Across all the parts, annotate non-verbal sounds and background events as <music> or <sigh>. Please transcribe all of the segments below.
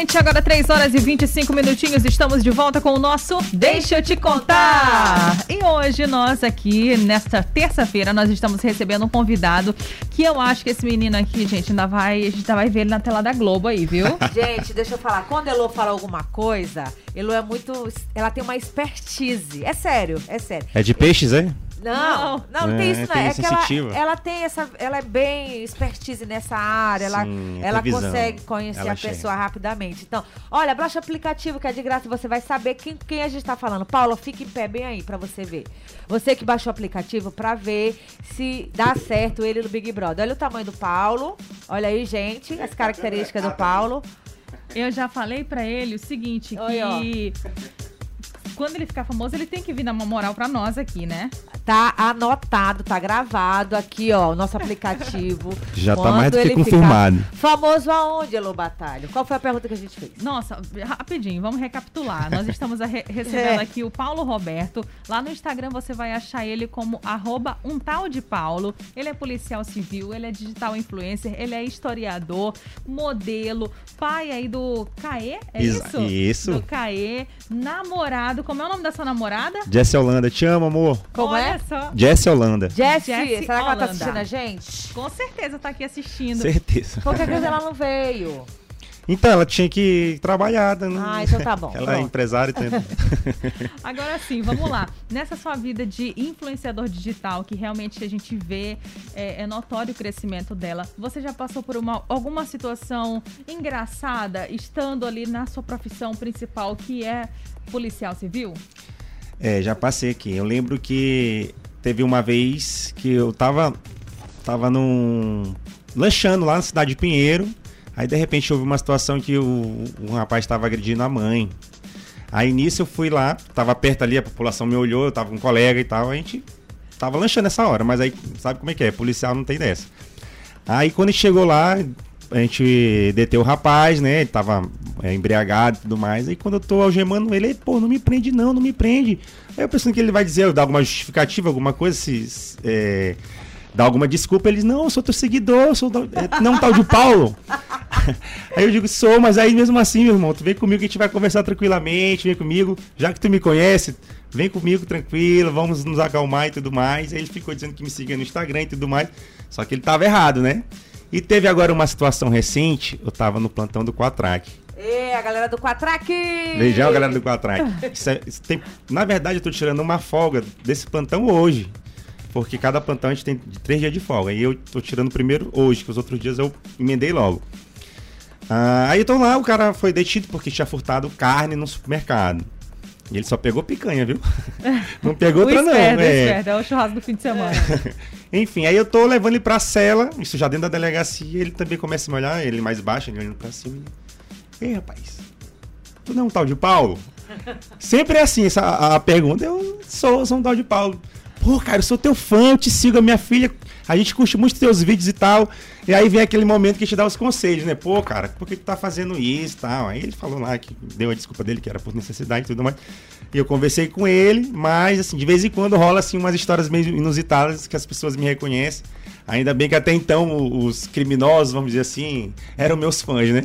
Gente. Agora 3 horas e 25 minutinhos. Estamos de volta com o nosso Deixa eu te contar. E hoje nós aqui, nesta terça-feira, nós estamos recebendo um convidado que eu acho que esse menino aqui, gente, ainda vai, a gente ainda vai ver ele na tela da Globo aí, viu? <laughs> Gente, deixa eu falar. Quando a Elô fala alguma coisa, Elô é muito. Ela tem uma expertise. É sério, é sério. É de peixes, é? Não, não, não, tem É, isso, não. tem É que ela, ela tem essa. Ela é bem expertise nessa área. Ela, Sim, ela visão. consegue conhecer Ela a chega. pessoa rapidamente. Então, olha, baixa o aplicativo que é de graça e você vai saber quem, quem a gente tá falando. Paula, fique em pé bem aí pra você ver. Você que baixou o aplicativo pra ver se dá certo ele no Big Brother. Olha o tamanho do Paulo. Olha aí, gente, as características do Paulo. Eu já falei pra ele o seguinte, Oi, que quando ele ficar famoso, ele tem que vir dar uma moral pra nós aqui, né? Tá anotado, tá gravado aqui, ó, o nosso aplicativo. <laughs> Já tá Quando mais do que confirmado. Famoso aonde, Elô Batalho? Qual foi a pergunta que a gente fez? Nossa, rapidinho, vamos recapitular. Nós estamos a re- <laughs> recebendo É. aqui o Paulo Roberto. Lá no Instagram você vai achar ele como arroba um tal de Paulo. Ele é policial civil, ele é digital influencer, ele é historiador, modelo, pai aí do Caê, é isso? isso. Do Caê, namorado. Como é o nome da sua namorada? Jess Holanda, te amo, amor. Como Olha é? só. Jess Holanda. Jessie, Jessie será que ela tá Holanda. assistindo a gente? Com certeza tá aqui assistindo. Certeza. Por que que ela não veio? Então, ela tinha que trabalhar. Né? Ah, então tá bom. <laughs> Ela é Pronto. empresária. Tem... <laughs> Agora sim, vamos lá. Nessa sua vida de influenciador digital, que realmente a gente vê, é, é notório o crescimento dela, você já passou por uma, alguma situação engraçada estando ali na sua profissão principal, que é policial civil? É, já passei aqui. Eu lembro que teve uma vez que eu tava, tava num. lanchando lá na cidade de Pinheiro. Aí de repente houve uma situação que o, um rapaz estava agredindo a mãe. Aí nisso eu fui lá, tava perto ali, a população me olhou, eu tava com um colega e tal, a gente tava lanchando nessa hora, mas aí sabe como é que é, policial não tem dessa. Aí quando a gente chegou lá, a gente deteu o rapaz, né? Ele tava é, embriagado e tudo mais. Aí quando eu tô algemando ele, pô, não me prende não, não me prende. Aí eu pensando que ele vai dizer, dar alguma justificativa, alguma coisa, se é, dar alguma desculpa. Eles, não, eu sou teu seguidor, eu sou é, não tal de Paulo. <laughs> aí eu digo, sou, mas aí mesmo assim, meu irmão, tu vem comigo que a gente vai conversar tranquilamente, vem comigo, já que tu me conhece, vem comigo tranquilo, vamos nos acalmar e tudo mais. Aí ele ficou dizendo que me seguia no Instagram e tudo mais. Só que ele tava errado, né? E teve agora uma situação recente, eu tava no plantão do Quatrack. Ê, a galera do Quatraque! Beijão, galera do Quatrack. É- na verdade, eu tô tirando uma folga desse plantão hoje. Porque cada plantão a gente tem três dias de folga. E eu tô tirando o primeiro hoje, que os outros dias eu emendei logo. Ah, aí então lá o cara foi detido porque tinha furtado carne no supermercado. E ele só pegou picanha, viu? <laughs> Não pegou outra não. esperto, o é. é o churrasco do fim de semana. <laughs> Enfim, aí eu tô levando ele pra cela, isso já dentro da delegacia, ele também começa a me olhar, ele mais baixo, ele olhando pra cima. Ei, rapaz, tu não é um tal de Paulo? <laughs> Sempre é assim, essa, a, a pergunta, eu sou, sou um tal de Paulo. Pô, cara, eu sou teu fã, eu te sigo, a minha filha, a gente curte muito teus vídeos e tal. E aí vem aquele momento que a gente dá os conselhos, né? Pô, cara, por que tu tá fazendo isso e tal? Aí ele falou lá que deu a desculpa dele, que era por necessidade e tudo mais. E eu conversei com ele, mas assim, de vez em quando rola assim umas histórias meio inusitadas que as pessoas me reconhecem. Ainda bem que até então os criminosos, vamos dizer assim, eram meus fãs, né?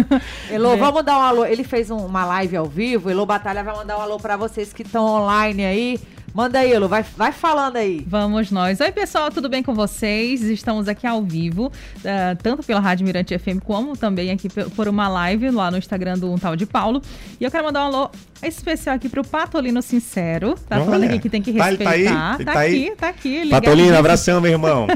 <laughs> Elô, É. vamos dar um alô. Ele fez um- uma live ao vivo. Elô Batalha vai mandar um alô pra vocês que estão online aí. Manda aí, Elô. Vai, vai falando aí. Vamos nós. Oi, pessoal, tudo bem com vocês? Estamos aqui ao vivo, eh, tanto pela Rádio Mirante FM, como também aqui por uma live lá no Instagram do Um Tal de Paulo. E eu quero mandar um alô especial aqui pro Patolino Sincero. Tá Olha, falando aqui que tem que tá- tá aí? respeitar. Ele Tá, tá aí? aqui, tá aqui. Patolino, abração, meu irmão.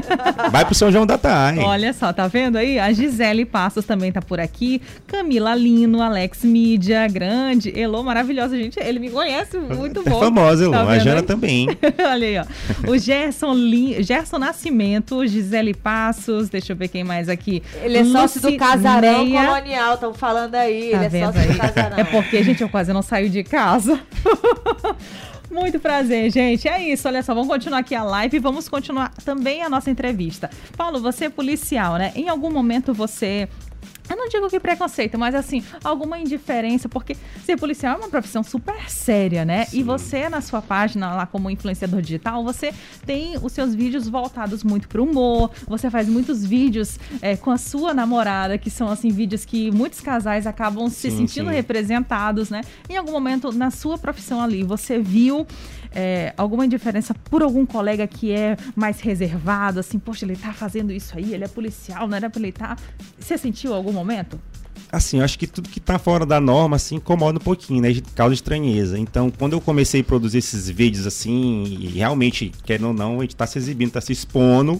Vai pro São João da Tarde. Olha só, tá vendo aí? A Gisele Passos também tá por aqui. Camila Lino, Alex Mídia, grande. Elô, maravilhosa, gente. Ele me conhece muito É bom. famosa, Elô. Tá a Jana? Também. <laughs> Olha aí, ó. O Gerson, Lin... Gerson Nascimento, Gisele Passos, deixa eu ver quem mais aqui. Ele é sócio do Casarão. Colonial. Estão falando aí. Tá ele é sócio do aí? Casarão. É porque, gente, eu quase não saio de casa. <laughs> Muito prazer, gente. É isso, olha só, vamos continuar aqui a live e vamos continuar também a nossa entrevista. Paulo, você é policial, né? Em algum momento você não digo que preconceito, mas assim, alguma indiferença, porque ser policial é uma profissão super séria, né? Sim. E você, na sua página lá como influenciador digital, você tem os seus vídeos voltados muito pro humor, você faz muitos vídeos é, com a sua namorada, que são assim, vídeos que muitos casais acabam se Sim, sentindo sim. representados, né? Em algum momento, na sua profissão ali, você viu é, alguma indiferença por algum colega que é mais reservado, assim, poxa, ele tá fazendo isso aí, ele é policial, não era pra ele estar. Você sentiu algum momento? Assim, eu acho que tudo que tá fora da norma, assim, incomoda um pouquinho, né? Causa estranheza. Então, quando eu comecei a produzir esses vídeos, assim, e realmente, querendo ou não, a gente tá se exibindo, tá se expondo.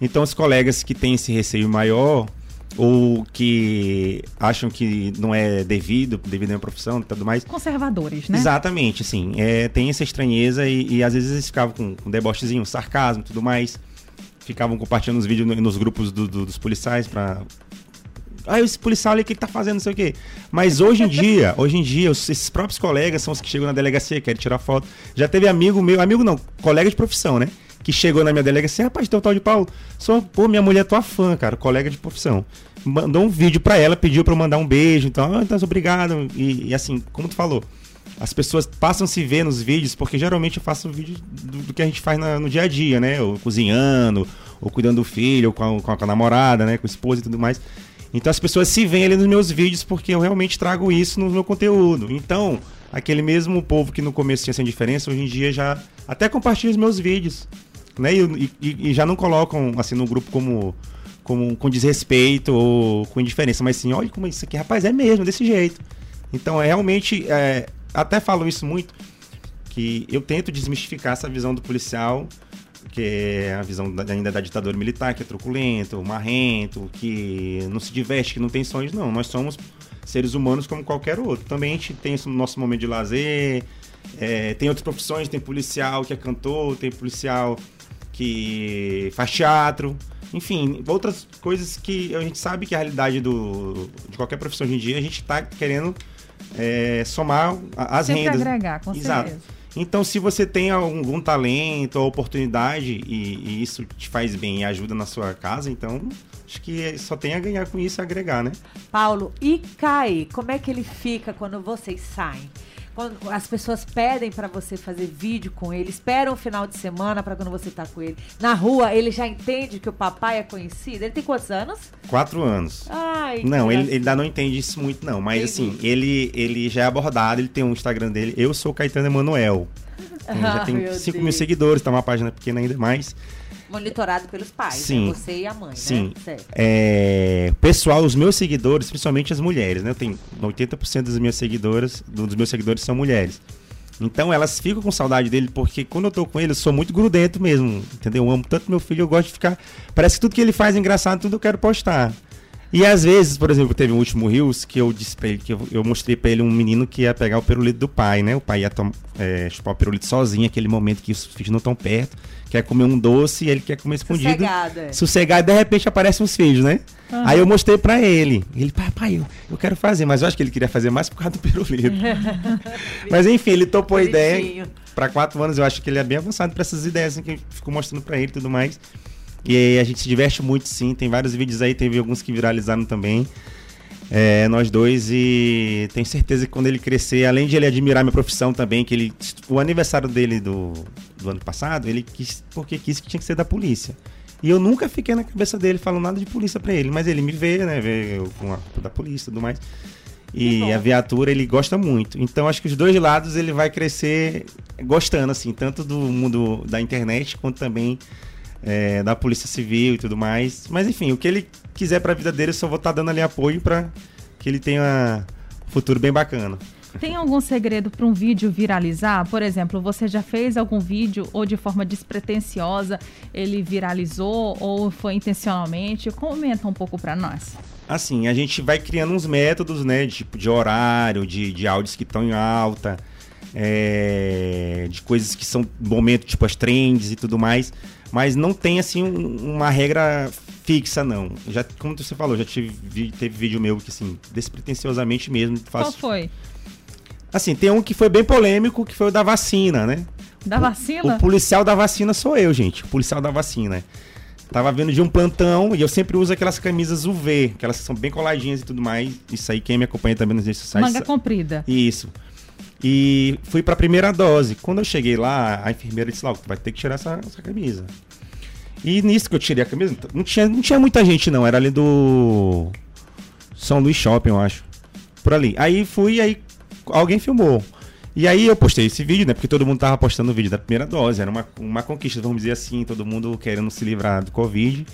Então, os colegas que têm esse receio maior, ou que acham que não é devido, devido à minha profissão e tudo mais, Conservadores, né? Exatamente, assim, é, tem essa estranheza e, e às vezes eles ficavam com, com debochezinho, sarcasmo e tudo mais. Ficavam compartilhando os vídeos no- nos grupos do- do- dos policiais pra. Ah, esse policial ali, o que ele tá fazendo, não sei o quê. Mas hoje em dia, <laughs> hoje em dia, esses próprios colegas são os que chegam na delegacia, querem tirar foto. Já teve amigo meu, amigo não, colega de profissão, né? Que chegou na minha delegacia, rapaz, teu tal de Paulo, sou, pô, minha mulher é tua fã, cara, colega de profissão. Mandou um vídeo pra ela, pediu pra eu mandar um beijo, então, ah, então, obrigado. E, e assim, como tu falou, as pessoas passam a se ver nos vídeos, porque geralmente eu faço vídeo do, do que a gente faz na- no dia a dia, né? Ou cozinhando, ou cuidando do filho, ou com a, com a- com a namorada, né? Com a esposa e tudo mais. Então as pessoas se veem ali nos meus vídeos porque eu realmente trago isso no meu conteúdo. Então, aquele mesmo povo que no começo tinha essa indiferença, hoje em dia já até compartilha os meus vídeos. Né? E, e- e já não colocam assim no grupo como, como com desrespeito ou com indiferença, mas assim, olha como isso aqui, rapaz, é mesmo, desse jeito. Então, é realmente, é, até falo isso muito, que eu tento desmistificar essa visão do policial, que é a visão da- ainda da ditadura militar, que é truculento, marrento, que não se diverte, que não tem sonhos. Não, nós somos seres humanos como qualquer outro. Também a gente tem esse nosso momento de lazer, é, tem outras profissões, tem policial que é cantor, tem policial que faz teatro, enfim, outras coisas que a gente sabe que a realidade do, de qualquer profissão hoje em dia, a gente está querendo é, somar a- as Sempre rendas. agregar, com Exato. certeza. Então, se você tem algum, algum talento ou oportunidade e, e isso te faz bem e ajuda na sua casa, então acho que só tem a ganhar com isso e agregar, né? Paulo, e Kai, como é que ele fica quando vocês saem? Quando as pessoas pedem pra você fazer vídeo com ele, esperam o final de semana pra quando você tá com ele. Na rua, ele já entende que o papai é conhecido. Ele tem quantos anos? Quatro anos. Ai, Não, ele, ele ainda não entende isso muito, não. Mas Entendi. assim, ele, ele já é abordado, ele tem um Instagram dele. Eu sou Caetano Emanuel. Tem- já <laughs> tem meu 5 Deus. mil seguidores, tá uma página pequena ainda mais. Monitorado pelos pais, Sim. né? Você e a mãe, Sim. né? Certo. É, pessoal, os meus seguidores, principalmente as mulheres, né? Eu tenho 80% das minhas seguidoras, dos meus seguidores são mulheres. Então elas ficam com saudade dele, porque quando eu tô com ele, eu sou muito grudento mesmo, entendeu? Eu amo tanto meu filho, eu gosto de ficar. Parece que tudo que ele faz é engraçado, tudo eu quero postar. E às vezes, por exemplo, teve um último Rios que eu disse pra ele, que eu, eu mostrei pra ele um menino que ia pegar o pirulito do pai, né? O pai ia é, chupar o pirulito sozinho, aquele momento que os filhos não estão perto, quer comer um doce e ele quer comer escondido Sossegado, é. sossegado, de repente aparecem os filhos, né? Aí eu mostrei pra ele. Ele, papai, eu, eu quero fazer, mas eu acho que ele queria fazer mais por causa do pirulito. <laughs> mas enfim, ele topou a ideia. Pra quatro anos, eu acho que ele é bem avançado pra essas ideias assim, que eu fico mostrando pra ele e tudo mais. E aí a gente se diverte muito, sim. Tem vários vídeos aí, teve alguns que viralizaram também. É, nós dois e tenho certeza que quando ele crescer, além de ele admirar minha profissão também, que ele o aniversário dele do, do ano passado, ele quis porque quis que tinha que ser da polícia. E eu nunca fiquei na cabeça dele falando nada de polícia pra ele, mas ele me vê, né, vê eu com a da polícia e tudo mais. E a viatura ele gosta muito. Então acho que os dois lados ele vai crescer gostando assim, tanto do mundo da internet quanto também é, da polícia civil e tudo mais. Mas enfim, o que ele quiser pra vida dele, eu só vou estar dando ali apoio pra que ele tenha um futuro bem bacana. Tem algum segredo para um vídeo viralizar? Por exemplo, você já fez algum vídeo ou de forma despretensiosa ele viralizou ou foi intencionalmente? Comenta um pouco para nós. Assim, a gente vai criando uns métodos, né? de Tipo, de horário, de, de áudios que estão em alta, é, de coisas que são momento, tipo as trends e tudo mais. Mas não tem, assim, um- uma regra fixa, não. Já, como você falou, já tive, teve vídeo meu que, assim, despretensiosamente mesmo, Qual faço. foi? Assim, tem um que foi bem polêmico, que foi o da vacina, né? Da vacina? O policial da vacina sou eu, gente. O policial da vacina. Tava vendo de um plantão e eu sempre uso aquelas camisas UV, aquelas que são bem coladinhas e tudo mais. Isso aí, quem me acompanha também nas redes sociais. Manga comprida. Isso. E fui pra primeira dose. Quando eu cheguei lá, a enfermeira disse: Lá, vai ter que tirar essa, essa camisa. E nisso que eu tirei a camisa, não tinha, não tinha muita gente, não. Era ali do São Luís Shopping, eu acho. Por ali. Aí fui, aí alguém filmou. E aí eu postei esse vídeo, né? Porque todo mundo tava postando o vídeo da primeira dose. Era uma, uma conquista, vamos dizer assim, todo mundo querendo se livrar do Covid.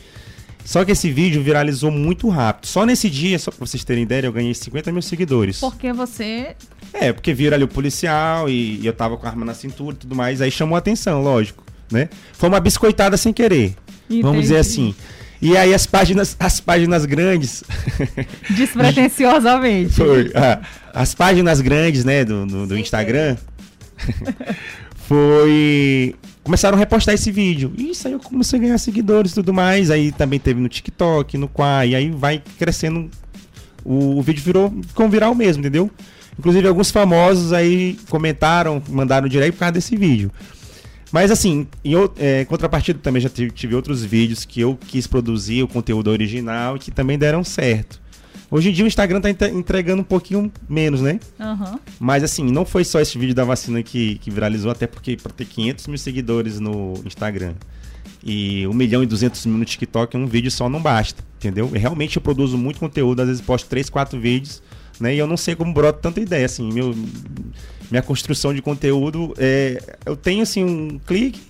Só que esse vídeo viralizou muito rápido. Só nesse dia, só pra vocês terem ideia, eu ganhei 50 mil seguidores. Porque você. É, porque viram ali o policial e, e eu tava com a arma na cintura e tudo mais. Aí chamou a atenção, lógico, né? Foi uma biscoitada sem querer. Entendi. Vamos dizer assim. E aí as páginas, as páginas grandes. <laughs> Despretensiosamente. Foi. ah, as páginas grandes, né, do, do, do Instagram. <laughs> foi. Começaram a repostar esse vídeo. Isso aí eu comecei a ganhar seguidores e tudo mais. Aí também teve no TikTok, no Quai. E aí vai crescendo. O, o vídeo virou um viral mesmo, entendeu? Inclusive alguns famosos aí comentaram, mandaram direto por causa desse vídeo. Mas assim, em, é, contrapartida também já tive, tive outros vídeos que eu quis produzir o conteúdo original e que também deram certo. Hoje em dia o Instagram tá entre- entregando um pouquinho menos, né? Aham. Mas assim, não foi só esse vídeo da vacina que, que viralizou, até porque para ter 500 mil seguidores no Instagram e 1 milhão e 200 mil no TikTok, um vídeo só não basta, entendeu? Realmente eu produzo muito conteúdo, às vezes posto 3, 4 vídeos, né? E eu não sei como brota tanta ideia, assim, meu, minha construção de conteúdo, é, eu tenho assim um clique,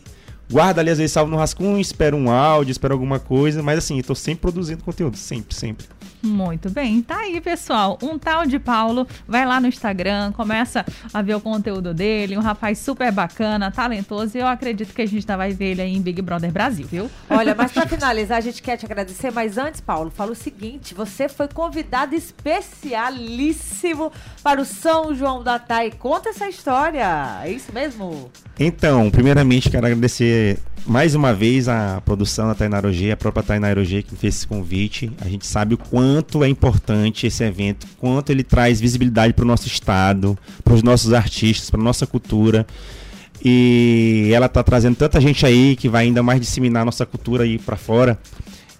guardo ali, às vezes salvo no rascunho, espero um áudio, espero alguma coisa, mas assim, eu tô sempre produzindo conteúdo, sempre, sempre. Muito bem, tá aí, pessoal. Um tal de Paulo vai lá no Instagram, começa a ver o conteúdo dele. Um rapaz super bacana, talentoso. E eu acredito que a gente tá, vai ver ele aí em Big Brother Brasil, viu? Olha, mas pra finalizar, a gente quer te agradecer, mas antes, Paulo, fala o seguinte: você foi convidado especialíssimo para o São João da Tai. Conta essa história. É isso mesmo? Então, primeiramente quero agradecer mais uma vez a produção da Tainara OG, a própria Tainara OG que fez esse convite. A gente sabe o quanto é importante esse evento, quanto ele traz visibilidade para o nosso estado, para os nossos artistas, para nossa cultura. E ela está trazendo tanta gente aí que vai ainda mais disseminar a nossa cultura aí para fora.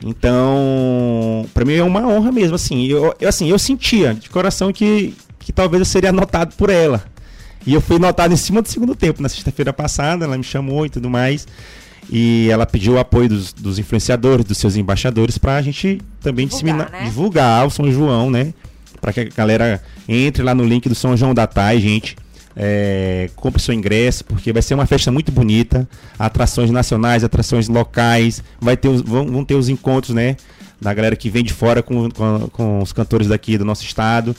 Então, para mim é uma honra mesmo, assim. Eu, eu, assim, eu sentia de coração que, que talvez eu seria notado por ela. E eu fui notado em cima do segundo tempo, na sexta-feira passada, ela me chamou e tudo mais. E ela pediu o apoio dos, dos influenciadores, dos seus embaixadores, pra gente também Divulgar, né? divulgar o São João, né? Pra que a galera entre lá no link do São João da Tai, gente. É, compre seu ingresso, porque vai ser uma festa muito bonita. Atrações nacionais, atrações locais. Vai ter os, vão, vão ter os encontros, né? Da galera que vem de fora com, com, com os cantores daqui do nosso estado.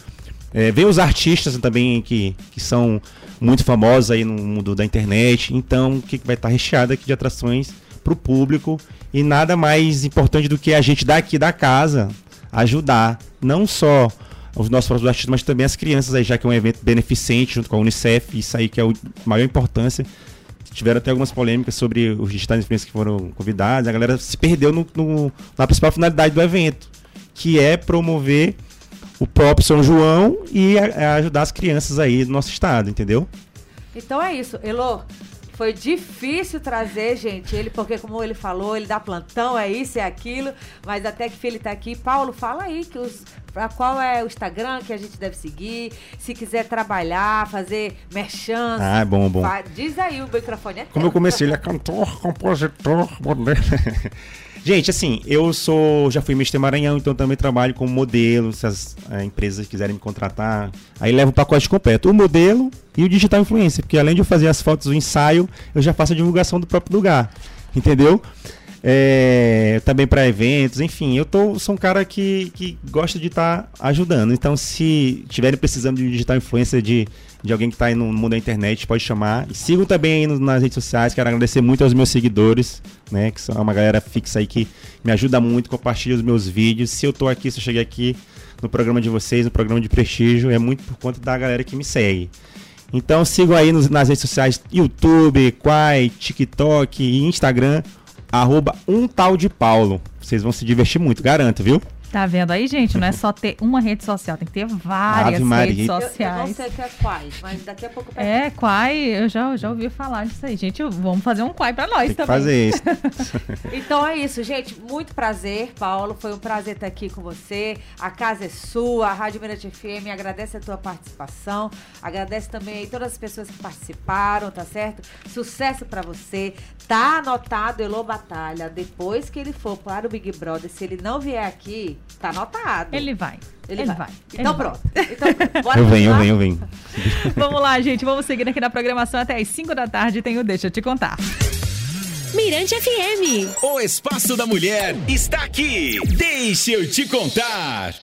É, ver os artistas também que, que são muito famosos aí no mundo da internet. Então, que vai estar recheado aqui de atrações para o público. E nada mais importante do que a gente daqui da casa ajudar não só os nossos próprios artistas, mas também as crianças aí, já que é um evento beneficente junto com a Unicef. Isso aí que é a maior importância. Tiveram até algumas polêmicas sobre os digitais influencers que foram convidados. A galera se perdeu no, no- na principal finalidade do evento, que é promover o próprio São João e a- a ajudar as crianças aí do nosso estado, entendeu? Então é isso. Elô, foi difícil trazer, gente, ele, porque como ele falou, ele dá plantão, é isso, é aquilo, mas até que ele tá aqui. Paulo, fala aí que os, pra qual é o Instagram que a gente deve seguir, se quiser trabalhar, fazer merchan. Ah, bom, bom. fa- Diz aí, o microfone é Como eu comecei, ele é cantor, compositor, modelo. <laughs> Gente, assim, eu sou. Já fui Mr. Maranhão, então também trabalho como modelo. Se as eh, empresas quiserem me contratar, aí levo o pacote completo: o modelo e o digital influencer. Porque além de eu fazer as fotos, o ensaio, eu já faço a divulgação do próprio lugar. Entendeu? É, também para eventos, enfim, eu tô, sou um cara que, que gosta de estar ajudando. Então, se tiverem precisando de um digital influencer, de, de alguém que está aí no mundo da internet, pode chamar. E sigam também aí nas redes sociais. Quero agradecer muito aos meus seguidores, né? Que são uma galera fixa aí que me ajuda muito, compartilha os meus vídeos. Se eu tô aqui, se eu cheguei aqui no programa de vocês, no programa de prestígio, é muito por conta da galera que me segue. Então sigam aí nos- nas redes sociais YouTube, Quai, TikTok e Instagram, arroba um tal de Paulo. Vocês vão se divertir muito, garanto, viu? Tá vendo aí, gente? Não é só ter uma rede social, tem que ter várias redes Eu, eu não sociais. sei o que é quais, mas daqui a pouco. É, Quai, eu já, já ouvi falar disso aí. Gente, vamos fazer um Quai pra nós Tem que também. fazer isso. <laughs> Então é isso, gente. Muito prazer, Paulo. Foi um prazer estar aqui com você. A casa é sua, a Rádio Mirante FM agradece a tua participação. Agradece também aí todas as pessoas que participaram, tá certo? Sucesso pra você. Tá anotado Elô Batalha. Depois que ele for para o Big Brother, se ele não vier aqui, tá anotado. Ele vai. Ele Ele, vai. vai. Então Ele vai. pronto. Então, bora Eu venho, eu venho, eu venho. <laughs> Vamos lá, gente. Vamos seguir aqui na programação até as 5 da tarde. Tem o Deixa Eu Te Contar. Mirante FM. O Espaço da Mulher está aqui. Deixa eu te contar.